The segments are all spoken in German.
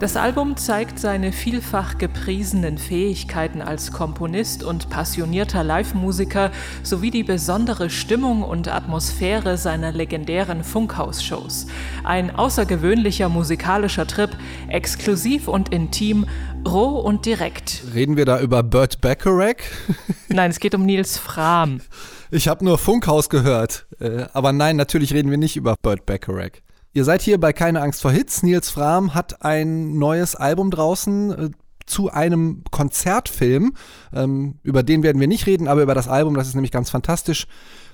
Das Album zeigt seine vielfach gepriesenen Fähigkeiten als Komponist und passionierter Live-Musiker sowie die besondere Stimmung und Atmosphäre seiner legendären Funkhausshows. Ein außergewöhnlicher musikalischer Trip, exklusiv und intim, roh und direkt. Reden wir da über Burt Bacharach? Nein, es geht um Nils Fram. Ich habe nur Funkhaus gehört. Äh, aber nein, natürlich reden wir nicht über Burt Bacharach. Ihr seid hier bei Keine Angst vor Hits. Nils Fram hat ein neues Album draußen äh, zu einem Konzertfilm. Ähm, über den werden wir nicht reden, aber über das Album, das ist nämlich ganz fantastisch.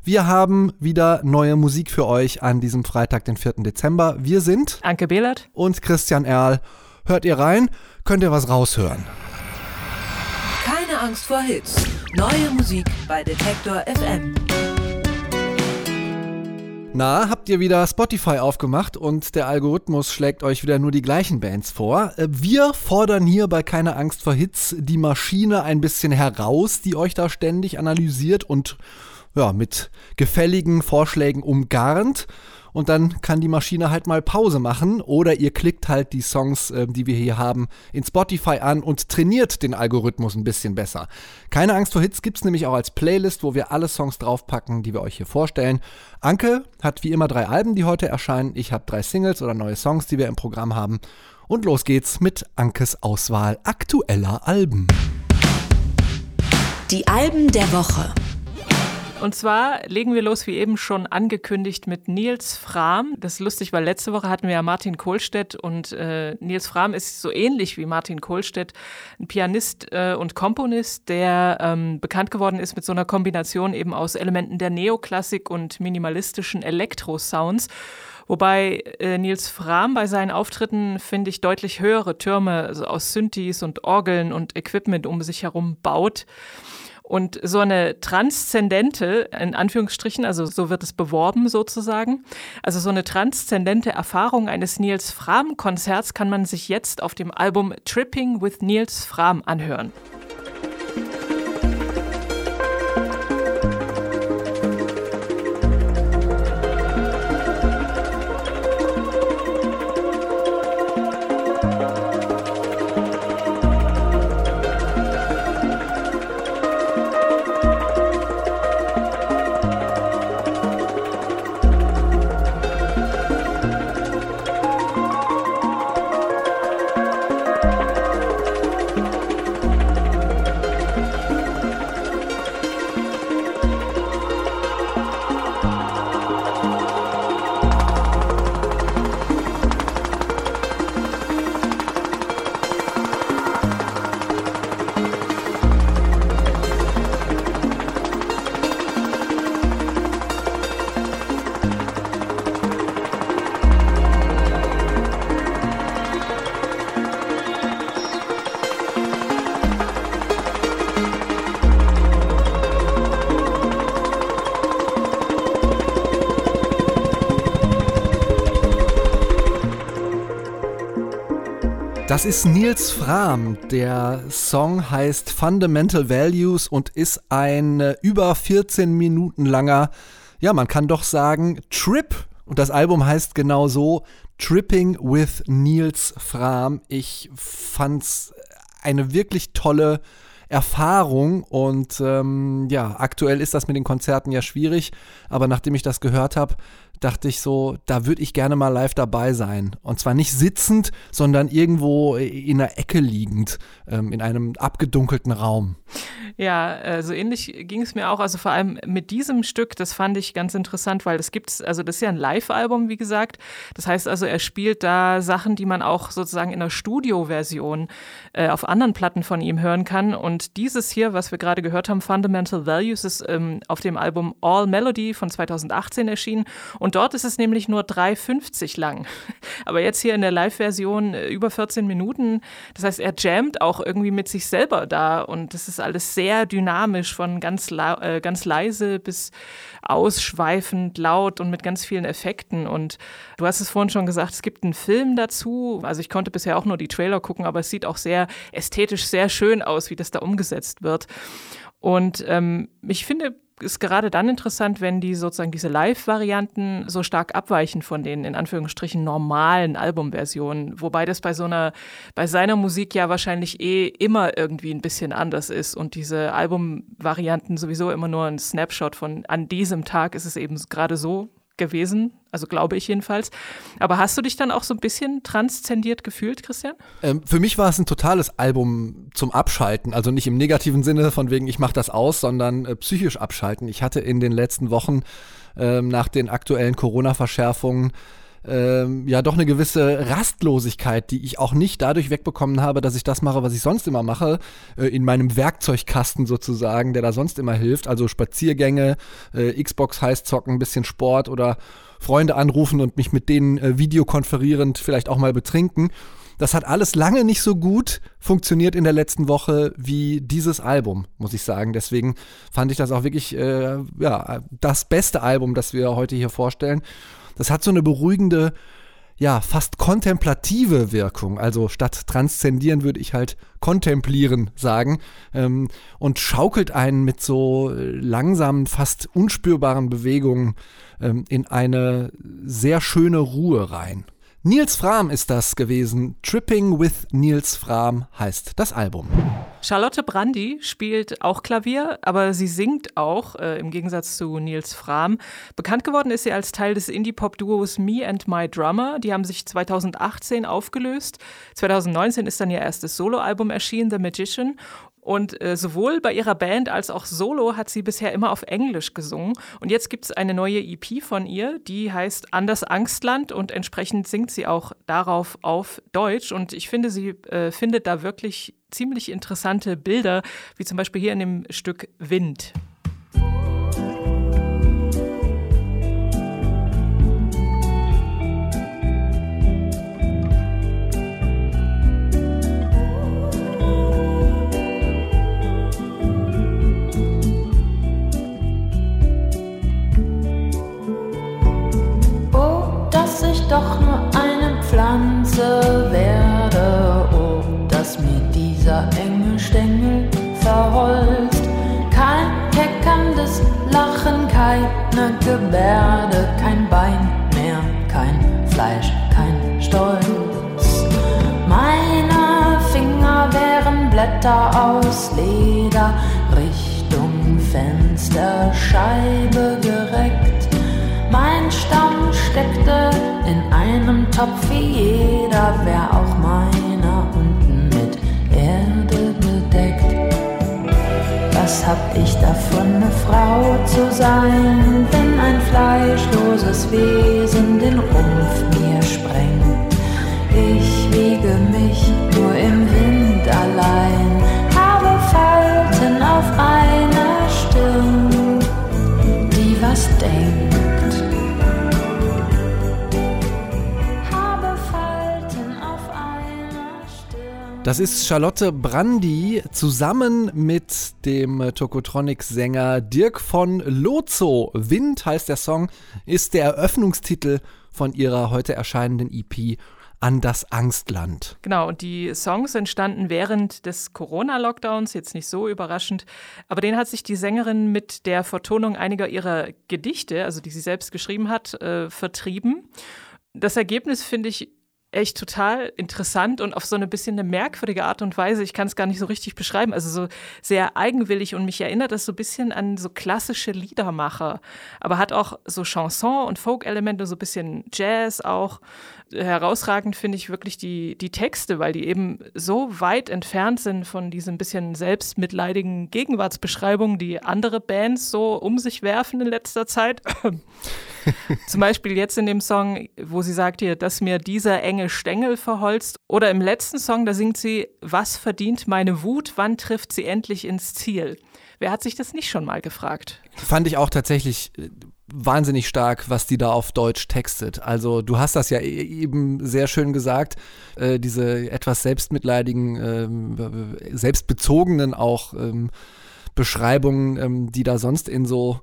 Wir haben wieder neue Musik für euch an diesem Freitag, den 4. Dezember. Wir sind Anke Behlert und Christian Erl. Hört ihr rein? Könnt ihr was raushören? Keine Angst vor Hits. Neue Musik bei Detektor FM. Na, habt ihr wieder Spotify aufgemacht und der Algorithmus schlägt euch wieder nur die gleichen Bands vor? Äh, wir fordern hier bei Keine Angst vor Hits die Maschine ein bisschen heraus, die euch da ständig analysiert und ja, mit gefälligen Vorschlägen umgarnt und dann kann die Maschine halt mal Pause machen oder ihr klickt halt die Songs, äh, die wir hier haben, in Spotify an und trainiert den Algorithmus ein bisschen besser. Keine Angst vor Hits gibt es nämlich auch als Playlist, wo wir alle Songs draufpacken, die wir euch hier vorstellen. Anke hat wie immer drei Alben, die heute erscheinen. Ich habe drei Singles oder neue Songs, die wir im Programm haben. Und los geht's mit Ankes Auswahl aktueller Alben. Die Alben der Woche. Und zwar legen wir los, wie eben schon angekündigt, mit Nils Fram. Das ist lustig, weil letzte Woche hatten wir ja Martin Kohlstedt und äh, Nils Fram ist so ähnlich wie Martin Kohlstedt, ein Pianist äh, und Komponist, der ähm, bekannt geworden ist mit so einer Kombination eben aus Elementen der Neoklassik und minimalistischen Elektro-Sounds. Wobei äh, Nils Fram bei seinen Auftritten, finde ich, deutlich höhere Türme also aus Synthes und Orgeln und Equipment um sich herum baut. Und so eine transzendente, in Anführungsstrichen, also so wird es beworben sozusagen, also so eine transzendente Erfahrung eines Niels Fram-Konzerts kann man sich jetzt auf dem Album Tripping with Niels Fram anhören. Das ist Nils Fram. Der Song heißt Fundamental Values und ist ein äh, über 14 Minuten langer, ja, man kann doch sagen, Trip. Und das Album heißt genau so Tripping with Nils Fram. Ich fand's eine wirklich tolle Erfahrung und ähm, ja, aktuell ist das mit den Konzerten ja schwierig, aber nachdem ich das gehört habe, dachte ich so, da würde ich gerne mal live dabei sein. Und zwar nicht sitzend, sondern irgendwo in einer Ecke liegend, ähm, in einem abgedunkelten Raum. Ja, äh, so ähnlich ging es mir auch. Also vor allem mit diesem Stück, das fand ich ganz interessant, weil das gibt's, also das ist ja ein Live-Album, wie gesagt. Das heißt also, er spielt da Sachen, die man auch sozusagen in der Studio-Version äh, auf anderen Platten von ihm hören kann. Und dieses hier, was wir gerade gehört haben, Fundamental Values, ist ähm, auf dem Album All Melody von 2018 erschienen. Und dort ist es nämlich nur 3,50 lang. Aber jetzt hier in der Live-Version äh, über 14 Minuten. Das heißt, er jammt auch irgendwie mit sich selber da und das ist alles sehr sehr dynamisch, von ganz, äh, ganz leise bis ausschweifend, laut und mit ganz vielen Effekten. Und du hast es vorhin schon gesagt, es gibt einen Film dazu. Also ich konnte bisher auch nur die Trailer gucken, aber es sieht auch sehr ästhetisch sehr schön aus, wie das da umgesetzt wird. Und ähm, ich finde ist gerade dann interessant, wenn die sozusagen diese Live-Varianten so stark abweichen von den in Anführungsstrichen normalen Albumversionen, wobei das bei so einer, bei seiner Musik ja wahrscheinlich eh immer irgendwie ein bisschen anders ist und diese Albumvarianten sowieso immer nur ein Snapshot von an diesem Tag ist es eben gerade so gewesen, also glaube ich jedenfalls. Aber hast du dich dann auch so ein bisschen transzendiert gefühlt, Christian? Ähm, für mich war es ein totales Album zum Abschalten, also nicht im negativen Sinne von wegen, ich mache das aus, sondern äh, psychisch abschalten. Ich hatte in den letzten Wochen äh, nach den aktuellen Corona-Verschärfungen ähm, ja doch eine gewisse Rastlosigkeit, die ich auch nicht dadurch wegbekommen habe, dass ich das mache, was ich sonst immer mache, äh, in meinem Werkzeugkasten sozusagen, der da sonst immer hilft. Also Spaziergänge, äh, Xbox heiß zocken, ein bisschen Sport oder Freunde anrufen und mich mit denen äh, videokonferierend vielleicht auch mal betrinken. Das hat alles lange nicht so gut funktioniert in der letzten Woche wie dieses Album, muss ich sagen. Deswegen fand ich das auch wirklich äh, ja, das beste Album, das wir heute hier vorstellen. Das hat so eine beruhigende, ja, fast kontemplative Wirkung. Also statt transzendieren würde ich halt kontemplieren sagen. Ähm, und schaukelt einen mit so langsamen, fast unspürbaren Bewegungen ähm, in eine sehr schöne Ruhe rein. Nils Fram ist das gewesen. Tripping with Nils Fram heißt das Album. Charlotte Brandy spielt auch Klavier, aber sie singt auch, äh, im Gegensatz zu Nils Fram. Bekannt geworden ist sie als Teil des Indie-Pop-Duos Me and My Drummer. Die haben sich 2018 aufgelöst. 2019 ist dann ihr erstes Soloalbum erschienen, The Magician. Und äh, sowohl bei ihrer Band als auch solo hat sie bisher immer auf Englisch gesungen. Und jetzt gibt es eine neue EP von ihr, die heißt Anders Angstland und entsprechend singt sie auch darauf auf Deutsch. Und ich finde, sie äh, findet da wirklich ziemlich interessante Bilder, wie zum Beispiel hier in dem Stück Wind. Doch nur eine Pflanze werde, oh, dass mir dieser enge Stängel verholzt. Kein keckerndes Lachen, keine Gebärde, kein Bein mehr, kein Fleisch, kein Stolz. Meine Finger wären Blätter aus Leder, Richtung Fensterscheibe gereckt. Mein Stamm steckte in einem Topf wie jeder, wär auch meiner unten mit Erde bedeckt. Was hab ich davon, eine Frau zu sein, wenn ein fleischloses Wesen den Rumpf mir sprengt? Ich wiege mich nur im Wind allein, habe Falten auf einer Stirn, die was denkt. Das ist Charlotte Brandy zusammen mit dem Tokotronic-Sänger Dirk von Lozo. Wind heißt der Song, ist der Eröffnungstitel von ihrer heute erscheinenden EP an das Angstland. Genau, und die Songs entstanden während des Corona-Lockdowns, jetzt nicht so überraschend, aber den hat sich die Sängerin mit der Vertonung einiger ihrer Gedichte, also die sie selbst geschrieben hat, äh, vertrieben. Das Ergebnis finde ich echt total interessant und auf so eine bisschen eine merkwürdige Art und Weise. Ich kann es gar nicht so richtig beschreiben. Also so sehr eigenwillig und mich erinnert das so ein bisschen an so klassische Liedermacher, aber hat auch so Chanson- und Folk-Elemente, so ein bisschen Jazz auch. Herausragend finde ich wirklich die, die Texte, weil die eben so weit entfernt sind von diesen bisschen selbstmitleidigen Gegenwartsbeschreibungen, die andere Bands so um sich werfen in letzter Zeit. Zum Beispiel jetzt in dem Song, wo sie sagt hier, dass mir dieser enge Stängel verholzt. Oder im letzten Song, da singt sie, was verdient meine Wut, wann trifft sie endlich ins Ziel? Wer hat sich das nicht schon mal gefragt? Fand ich auch tatsächlich äh, wahnsinnig stark, was die da auf Deutsch textet. Also du hast das ja e-, eben sehr schön gesagt, äh, diese etwas selbstmitleidigen, ähm, selbstbezogenen auch ähm, Beschreibungen, ähm, die da sonst in so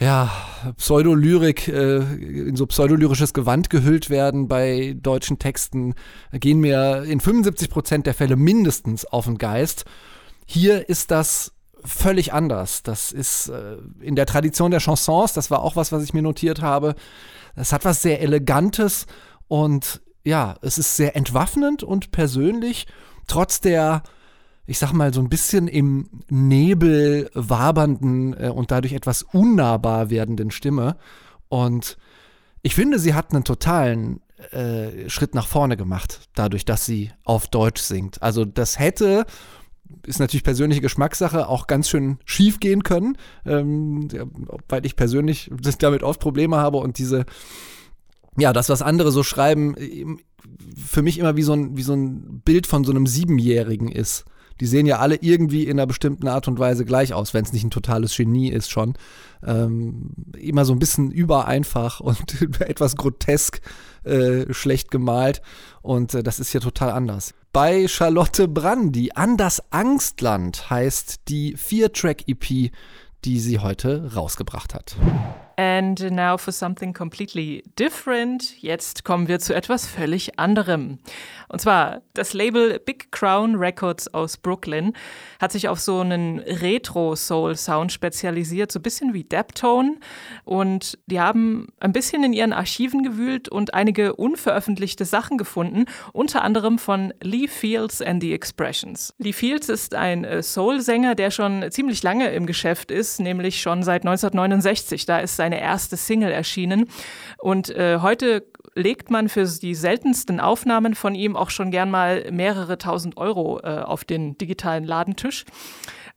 ja, Pseudolyrik, äh, in so pseudolyrisches Gewand gehüllt werden bei deutschen Texten, gehen mir in 75 Prozent der Fälle mindestens auf den Geist. Hier ist das völlig anders. Das ist äh, in der Tradition der Chansons, das war auch was, was ich mir notiert habe. Es hat was sehr Elegantes und ja, es ist sehr entwaffnend und persönlich, trotz der, ich sag mal, so ein bisschen im Nebel wabernden äh, und dadurch etwas unnahbar werdenden Stimme. Und ich finde, sie hat einen totalen äh, Schritt nach vorne gemacht, dadurch, dass sie auf Deutsch singt. Also das hätte ist natürlich persönliche Geschmackssache, auch ganz schön schief gehen können, ähm, weil ich persönlich damit oft Probleme habe und diese, ja, das, was andere so schreiben, für mich immer wie so ein, wie so ein Bild von so einem Siebenjährigen ist. Die sehen ja alle irgendwie in einer bestimmten Art und Weise gleich aus, wenn es nicht ein totales Genie ist schon. Ähm, immer so ein bisschen übereinfach und etwas grotesk äh, schlecht gemalt. Und äh, das ist hier total anders. Bei Charlotte Brandy, An das Angstland heißt die Vier-Track-EP, die sie heute rausgebracht hat. And now for something completely different. Jetzt kommen wir zu etwas völlig anderem. Und zwar das Label Big Crown Records aus Brooklyn hat sich auf so einen Retro-Soul-Sound spezialisiert, so ein bisschen wie Deptone. Und die haben ein bisschen in ihren Archiven gewühlt und einige unveröffentlichte Sachen gefunden, unter anderem von Lee Fields and the Expressions. Lee Fields ist ein äh, Soul-Sänger, der schon ziemlich lange im Geschäft ist, nämlich schon seit 1969. Da ist seine erste Single erschienen. Und äh, heute legt man für die seltensten Aufnahmen von ihm auch schon gern mal mehrere tausend Euro äh, auf den digitalen Ladentisch.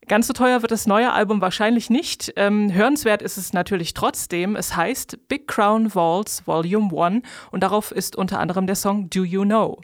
Ganz so teuer wird das neue Album wahrscheinlich nicht. Ähm, hörenswert ist es natürlich trotzdem. Es heißt Big Crown Vaults Volume 1 und darauf ist unter anderem der Song Do You Know.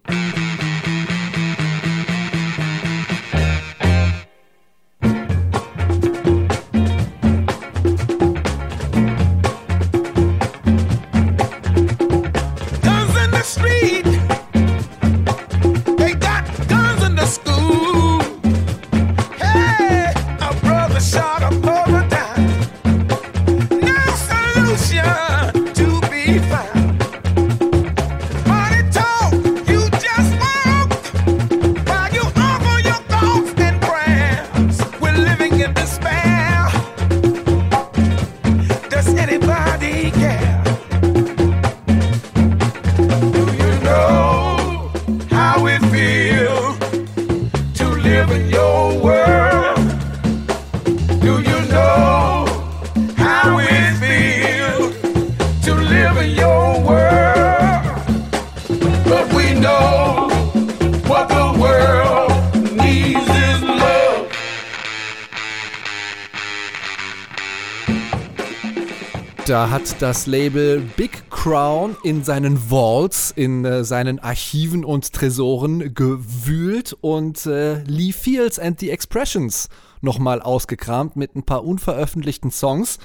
Hat das Label Big Crown in seinen Vaults, in äh, seinen Archiven und Tresoren gewühlt und äh, Lee Fields and the Expressions nochmal ausgekramt mit ein paar unveröffentlichten Songs.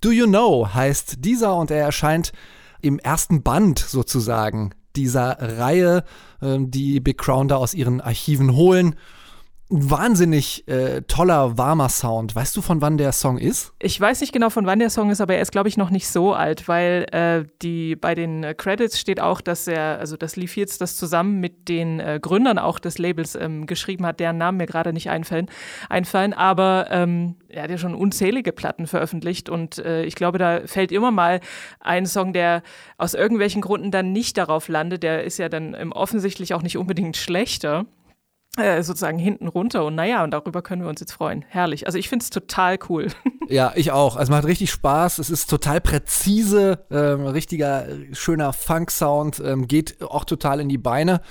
Do You Know heißt dieser und er erscheint im ersten Band sozusagen dieser Reihe, äh, die Big Crown da aus ihren Archiven holen wahnsinnig äh, toller, warmer Sound. Weißt du, von wann der Song ist? Ich weiß nicht genau, von wann der Song ist, aber er ist, glaube ich, noch nicht so alt, weil äh, die, bei den äh, Credits steht auch, dass er, also dass Lee Fields das zusammen mit den äh, Gründern auch des Labels ähm, geschrieben hat, deren Namen mir gerade nicht einfallen, einfallen aber ähm, er hat ja schon unzählige Platten veröffentlicht und äh, ich glaube, da fällt immer mal ein Song, der aus irgendwelchen Gründen dann nicht darauf landet. Der ist ja dann ähm, offensichtlich auch nicht unbedingt schlechter. Äh, sozusagen hinten runter. Und naja, und darüber können wir uns jetzt freuen. Herrlich. Also ich finde es total cool. Ja, ich auch. Also macht richtig Spaß. Es ist total präzise, ähm, richtiger, schöner Funk-Sound, ähm, geht auch total in die Beine.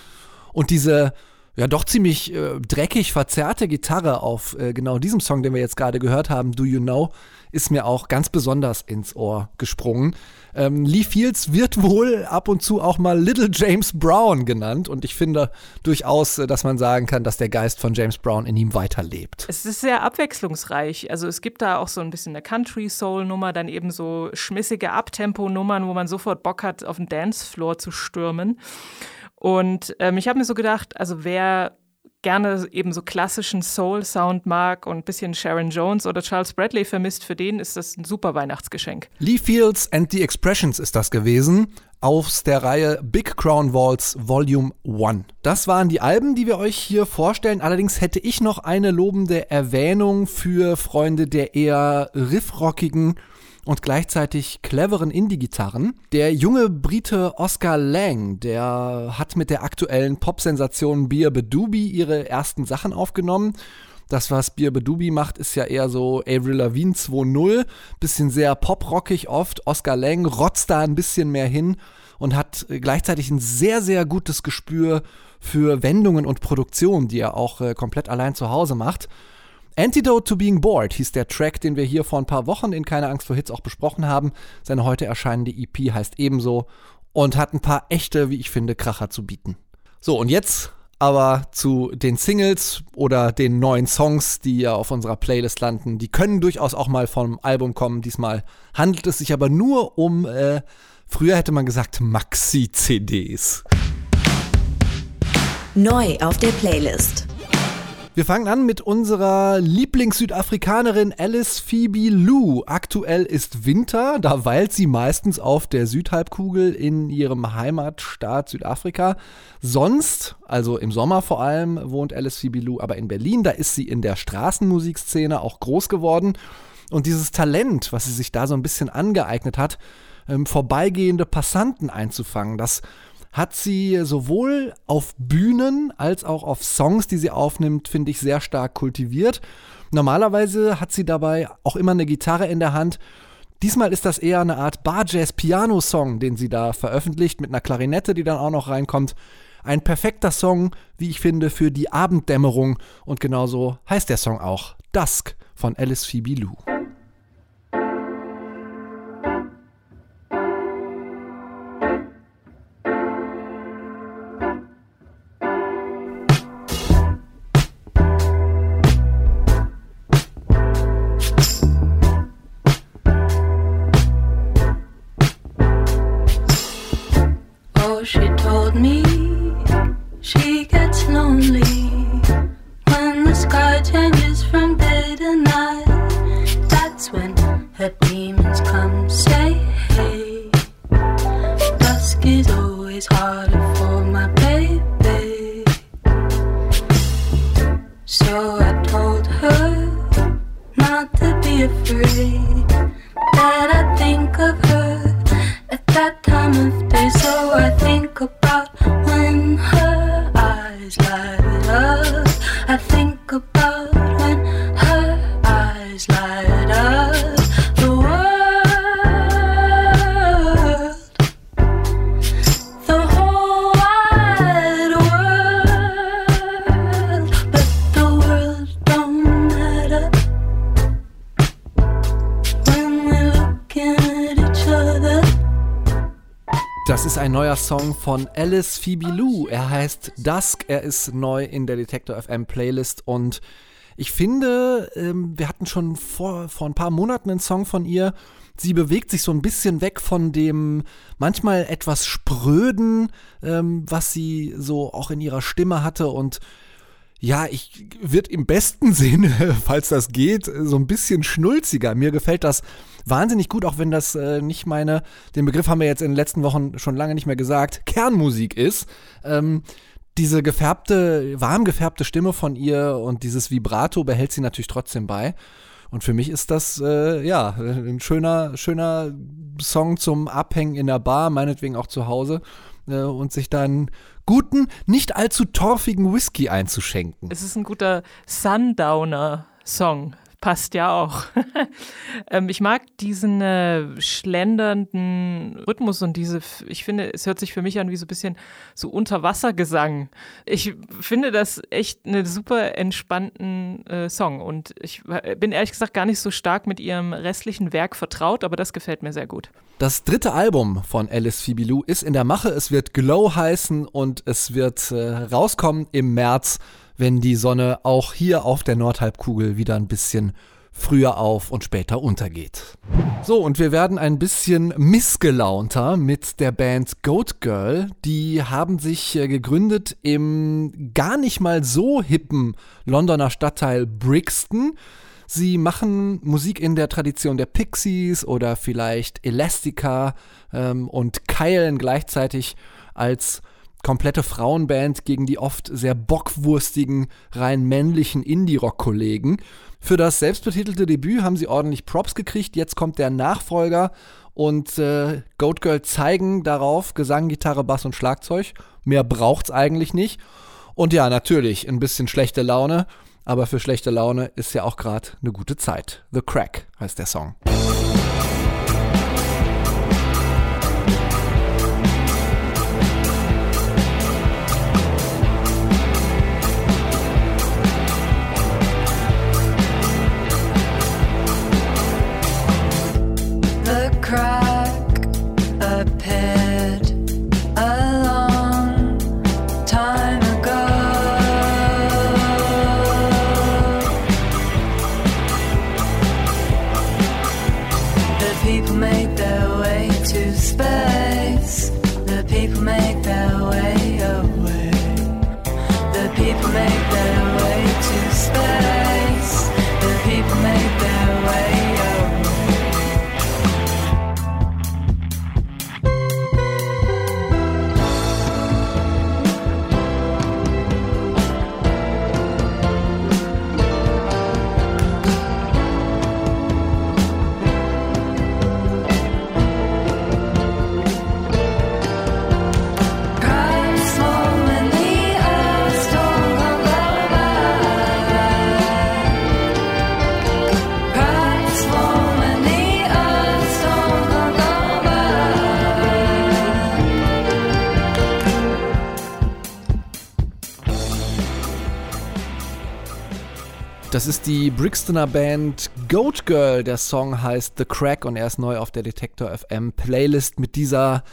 Und diese ja doch ziemlich äh, dreckig verzerrte Gitarre auf äh, genau diesem Song, den wir jetzt gerade gehört haben, Do You Know, ist mir auch ganz besonders ins Ohr gesprungen. Ähm, Lee Fields wird wohl ab und zu auch mal Little James Brown genannt und ich finde durchaus, äh, dass man sagen kann, dass der Geist von James Brown in ihm weiterlebt. Es ist sehr abwechslungsreich. Also es gibt da auch so ein bisschen eine Country-Soul-Nummer, dann eben so schmissige Abtempo-Nummern, wo man sofort Bock hat, auf den Dancefloor zu stürmen. Und ähm, ich habe mir so gedacht, also wer gerne eben so klassischen Soul-Sound mag und ein bisschen Sharon Jones oder Charles Bradley vermisst, für den ist das ein super Weihnachtsgeschenk. Lee Fields and the Expressions ist das gewesen aus der Reihe Big Crown Walls Volume 1. Das waren die Alben, die wir euch hier vorstellen. Allerdings hätte ich noch eine lobende Erwähnung für Freunde der eher riffrockigen und gleichzeitig cleveren Indie-Gitarren. Der junge Brite Oscar Lang, der hat mit der aktuellen Pop-Sensation Beer Bedoobie ihre ersten Sachen aufgenommen. Das, was Beer Bedoobie macht, ist ja eher so Avril Lavigne 2.0, bisschen sehr poprockig oft. Oscar Lang rotzt da ein bisschen mehr hin und hat gleichzeitig ein sehr, sehr gutes Gespür für Wendungen und Produktion, die er auch äh, komplett allein zu Hause macht. Antidote to Being Bored hieß der Track, den wir hier vor ein paar Wochen in Keine Angst vor Hits auch besprochen haben. Seine heute erscheinende EP heißt ebenso und hat ein paar echte, wie ich finde, Kracher zu bieten. So, und jetzt aber zu den Singles oder den neuen Songs, die ja auf unserer Playlist landen. Die können durchaus auch mal vom Album kommen. Diesmal handelt es sich aber nur um, äh, früher hätte man gesagt, Maxi-CDs. Neu auf der Playlist. Wir fangen an mit unserer Lieblings-Südafrikanerin Alice Phoebe Lou. Aktuell ist Winter, da weilt sie meistens auf der Südhalbkugel in ihrem Heimatstaat Südafrika. Sonst, also im Sommer vor allem, wohnt Alice Phoebe Lou aber in Berlin. Da ist sie in der Straßenmusikszene auch groß geworden. Und dieses Talent, was sie sich da so ein bisschen angeeignet hat, ähm, vorbeigehende Passanten einzufangen, das hat sie sowohl auf Bühnen als auch auf Songs, die sie aufnimmt, finde ich sehr stark kultiviert. Normalerweise hat sie dabei auch immer eine Gitarre in der Hand. Diesmal ist das eher eine Art Bar-Jazz-Piano-Song, den sie da veröffentlicht, mit einer Klarinette, die dann auch noch reinkommt. Ein perfekter Song, wie ich finde, für die Abenddämmerung. Und genauso heißt der Song auch Dusk von Alice Phoebe Lou. Song von Alice Phoebe Lou. Er heißt Dusk. Er ist neu in der Detector FM Playlist und ich finde, ähm, wir hatten schon vor, vor ein paar Monaten einen Song von ihr. Sie bewegt sich so ein bisschen weg von dem manchmal etwas spröden, ähm, was sie so auch in ihrer Stimme hatte und ja, ich wird im besten Sinne, falls das geht, so ein bisschen schnulziger. Mir gefällt das wahnsinnig gut, auch wenn das äh, nicht meine, den Begriff haben wir jetzt in den letzten Wochen schon lange nicht mehr gesagt, Kernmusik ist. Ähm, diese gefärbte, warm gefärbte Stimme von ihr und dieses Vibrato behält sie natürlich trotzdem bei. Und für mich ist das äh, ja ein schöner, schöner Song zum Abhängen in der Bar, meinetwegen auch zu Hause äh, und sich dann guten, nicht allzu torfigen Whisky einzuschenken. Es ist ein guter Sundowner-Song. Passt ja auch. ähm, ich mag diesen äh, schlendernden Rhythmus und diese, ich finde, es hört sich für mich an wie so ein bisschen so Unterwassergesang. Ich finde das echt einen super entspannten äh, Song und ich bin ehrlich gesagt gar nicht so stark mit ihrem restlichen Werk vertraut, aber das gefällt mir sehr gut. Das dritte Album von Alice Fibilou ist in der Mache. Es wird Glow heißen und es wird äh, rauskommen im März, wenn die Sonne auch hier auf der Nordhalbkugel wieder ein bisschen früher auf und später untergeht. So, und wir werden ein bisschen missgelaunter mit der Band Goat Girl. Die haben sich äh, gegründet im gar nicht mal so hippen Londoner Stadtteil Brixton. Sie machen Musik in der Tradition der Pixies oder vielleicht Elastica ähm, und keilen gleichzeitig als komplette Frauenband gegen die oft sehr bockwurstigen, rein männlichen Indie-Rock-Kollegen. Für das selbstbetitelte Debüt haben sie ordentlich Props gekriegt. Jetzt kommt der Nachfolger und äh, Goat Girl zeigen darauf Gesang, Gitarre, Bass und Schlagzeug. Mehr braucht's eigentlich nicht. Und ja, natürlich ein bisschen schlechte Laune, aber für schlechte Laune ist ja auch gerade eine gute Zeit. The Crack heißt der Song. Das ist die Brixtoner Band Goat Girl. Der Song heißt The Crack und er ist neu auf der Detektor FM Playlist mit dieser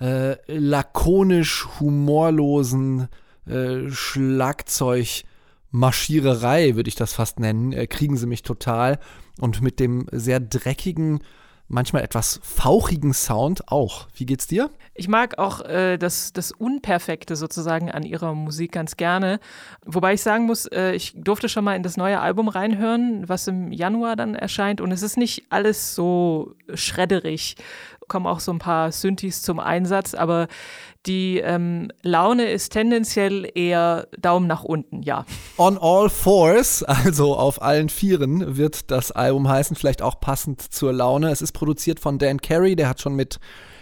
äh, lakonisch humorlosen äh, Schlagzeugmarschiererei, würde ich das fast nennen. Äh, kriegen sie mich total. Und mit dem sehr dreckigen manchmal etwas fauchigen Sound auch. Wie geht's dir? Ich mag auch äh, das, das Unperfekte sozusagen an ihrer Musik ganz gerne. Wobei ich sagen muss, äh, ich durfte schon mal in das neue Album reinhören, was im Januar dann erscheint. Und es ist nicht alles so schredderig. Kommen auch so ein paar Synthes zum Einsatz, aber die ähm, Laune ist tendenziell eher Daumen nach unten, ja. On All Fours, also auf allen Vieren, wird das Album heißen, vielleicht auch passend zur Laune. Es ist produziert von Dan Carey, der hat schon mit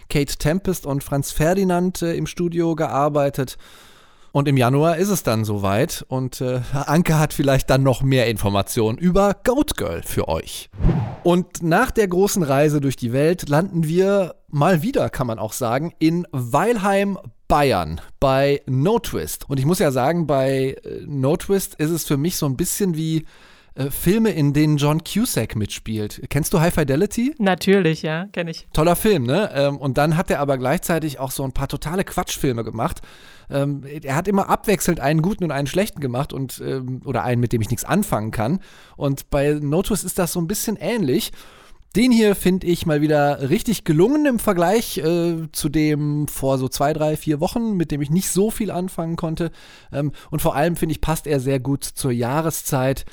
Kate Tempest und Franz Ferdinand äh, im Studio gearbeitet. Und im Januar ist es dann soweit und äh, Anke hat vielleicht dann noch mehr Informationen über Goat Girl für euch. Und nach der großen Reise durch die Welt landen wir mal wieder, kann man auch sagen, in Weilheim, Bayern bei No Twist. Und ich muss ja sagen, bei äh, No Twist ist es für mich so ein bisschen wie äh, Filme, in denen John Cusack mitspielt. Kennst du High Fidelity? Natürlich, ja, kenne ich. Toller Film, ne? Ähm, und dann hat er aber gleichzeitig auch so ein paar totale Quatschfilme gemacht. Ähm, er hat immer abwechselnd einen guten und einen schlechten gemacht und ähm, oder einen, mit dem ich nichts anfangen kann. Und bei Notus ist das so ein bisschen ähnlich. Den hier finde ich mal wieder richtig gelungen im Vergleich äh, zu dem vor so zwei, drei, vier Wochen, mit dem ich nicht so viel anfangen konnte. Ähm, und vor allem finde ich, passt er sehr gut zur Jahreszeit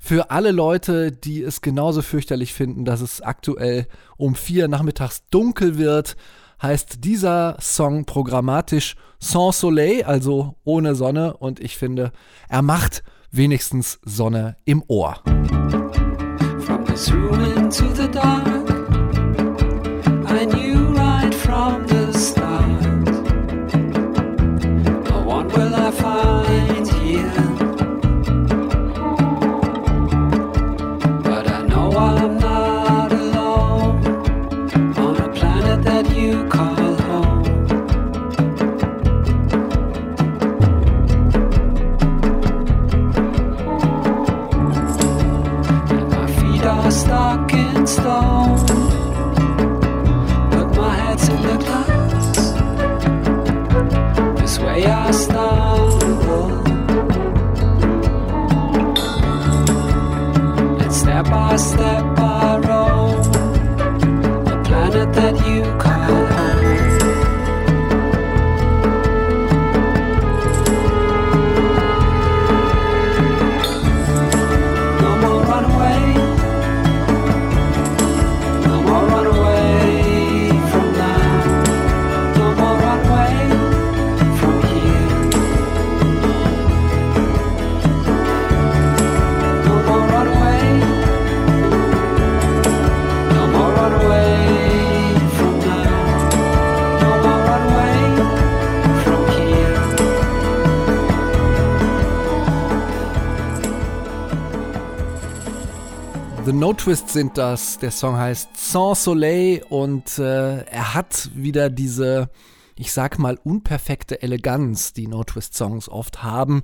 für alle Leute, die es genauso fürchterlich finden, dass es aktuell um vier nachmittags dunkel wird, heißt dieser Song programmatisch Sans Soleil, also ohne Sonne. Und ich finde, er macht wenigstens Sonne im Ohr. From this room into the dark, stuck in stone, but my head's in the clouds. The No Twist sind das. Der Song heißt Sans Soleil und äh, er hat wieder diese, ich sag mal, unperfekte Eleganz, die No Twist Songs oft haben.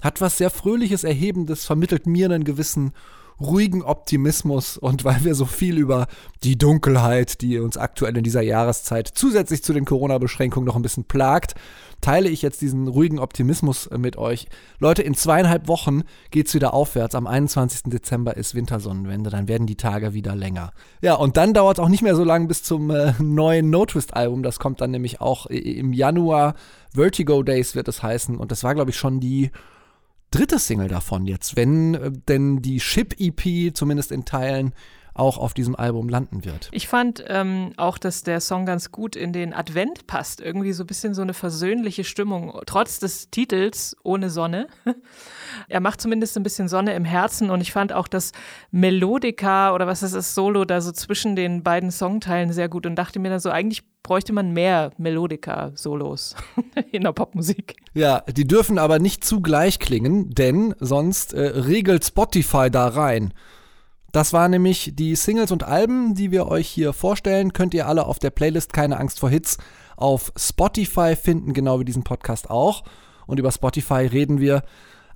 Hat was sehr Fröhliches, Erhebendes, vermittelt mir einen gewissen ruhigen Optimismus und weil wir so viel über die Dunkelheit, die uns aktuell in dieser Jahreszeit zusätzlich zu den Corona-Beschränkungen noch ein bisschen plagt, teile ich jetzt diesen ruhigen Optimismus äh, mit euch. Leute, in zweieinhalb Wochen geht's wieder aufwärts. Am 21. Dezember ist Wintersonnenwende, dann werden die Tage wieder länger. Ja, und dann dauert es auch nicht mehr so lange bis zum äh, neuen No Twist Album. Das kommt dann nämlich auch im Januar. Vertigo Days wird es heißen. Und das war, glaube ich, schon die dritte Single davon jetzt, wenn äh, denn die Ship-EP zumindest in Teilen auch auf diesem Album landen wird. Ich fand ähm, auch, dass der Song ganz gut in den Advent passt. Irgendwie so ein bisschen so eine versöhnliche Stimmung, trotz des Titels Ohne Sonne. er macht zumindest ein bisschen Sonne im Herzen und ich fand auch das Melodika oder was ist das Solo da so zwischen den beiden Songteilen sehr gut und dachte mir dann so, eigentlich bräuchte man mehr Melodika-Solos in der Popmusik. Ja, die dürfen aber nicht zu gleich klingen, denn sonst äh, regelt Spotify da rein. Das waren nämlich die Singles und Alben, die wir euch hier vorstellen. Könnt ihr alle auf der Playlist Keine Angst vor Hits auf Spotify finden, genau wie diesen Podcast auch. Und über Spotify reden wir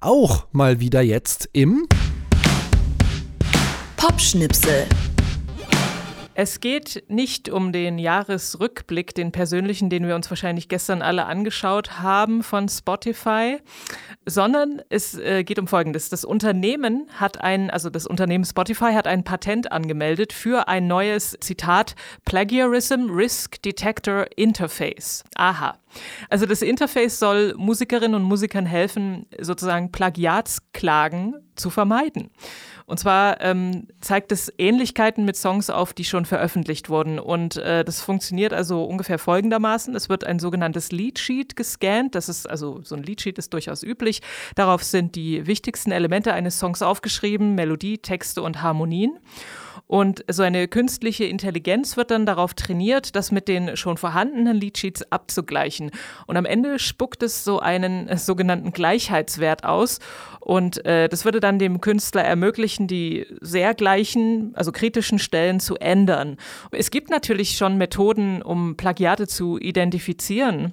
auch mal wieder jetzt im Popschnipsel. Es geht nicht um den Jahresrückblick, den persönlichen, den wir uns wahrscheinlich gestern alle angeschaut haben von Spotify, sondern es äh, geht um Folgendes. Das Unternehmen hat ein, also das Unternehmen Spotify hat ein Patent angemeldet für ein neues, Zitat, Plagiarism Risk Detector Interface. Aha. Also das Interface soll Musikerinnen und Musikern helfen, sozusagen Plagiatsklagen zu vermeiden. Und zwar ähm, zeigt es Ähnlichkeiten mit Songs auf, die schon veröffentlicht wurden. Und äh, das funktioniert also ungefähr folgendermaßen. Es wird ein sogenanntes Leadsheet gescannt. Das ist also so ein Leadsheet ist durchaus üblich. Darauf sind die wichtigsten Elemente eines Songs aufgeschrieben, Melodie, Texte und Harmonien. Und so eine künstliche Intelligenz wird dann darauf trainiert, das mit den schon vorhandenen Leadsheets abzugleichen. Und am Ende spuckt es so einen äh, sogenannten Gleichheitswert aus. Und äh, das würde dann dem Künstler ermöglichen, die sehr gleichen, also kritischen Stellen zu ändern. Es gibt natürlich schon Methoden, um Plagiate zu identifizieren.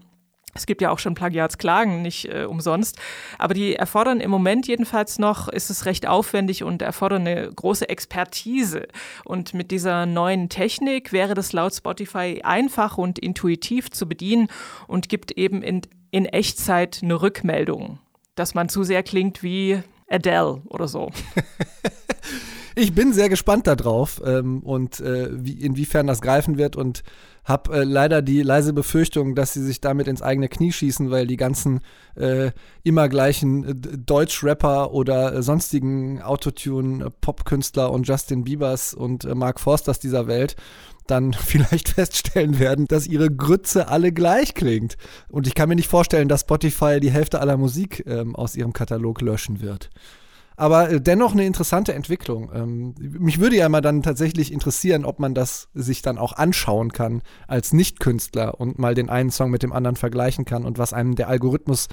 Es gibt ja auch schon Plagiatsklagen, nicht äh, umsonst. Aber die erfordern im Moment jedenfalls noch, ist es recht aufwendig und erfordern eine große Expertise. Und mit dieser neuen Technik wäre das laut Spotify einfach und intuitiv zu bedienen und gibt eben in, in Echtzeit eine Rückmeldung, dass man zu sehr klingt wie Adele oder so. ich bin sehr gespannt darauf ähm, und äh, wie, inwiefern das greifen wird und habe äh, leider die leise Befürchtung, dass sie sich damit ins eigene Knie schießen, weil die ganzen äh, immer gleichen äh, Deutsch-Rapper oder äh, sonstigen Autotune-Pop-Künstler und Justin Biebers und äh, Mark Forsters dieser Welt dann vielleicht feststellen werden, dass ihre Grütze alle gleich klingt. Und ich kann mir nicht vorstellen, dass Spotify die Hälfte aller Musik ähm, aus ihrem Katalog löschen wird aber äh, dennoch eine interessante Entwicklung. Ähm, mich würde ja mal dann tatsächlich interessieren, ob man das sich dann auch anschauen kann als Nicht-Künstler und mal den einen Song mit dem anderen vergleichen kann und was einem der Algorithmus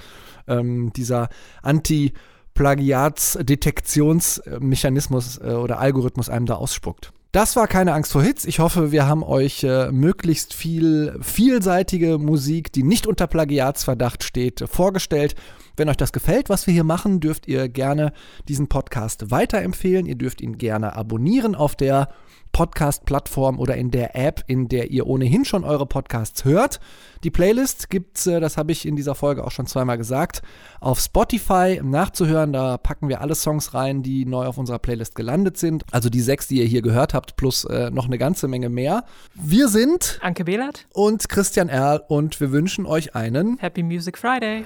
ähm, dieser Anti- Plagiatsdetektionsmechanismus äh, oder Algorithmus einem da ausspuckt. Das war keine Angst vor Hits. Ich hoffe, wir haben euch äh, möglichst viel vielseitige Musik, die nicht unter Plagiatsverdacht steht, vorgestellt. Wenn euch das gefällt, was wir hier machen, dürft ihr gerne diesen Podcast weiterempfehlen. Ihr dürft ihn gerne abonnieren auf der Podcast-Plattform oder in der App, in der ihr ohnehin schon eure Podcasts hört. Die Playlist gibt's, äh, das habe ich in dieser Folge auch schon zweimal gesagt, auf Spotify nachzuhören. Da packen wir alle Songs rein, die neu auf unserer Playlist gelandet sind. Also die sechs, die ihr hier gehört habt, plus äh, noch eine ganze Menge mehr. Wir sind Anke Behlert und Christian Erl und wir wünschen euch einen Happy Music Friday.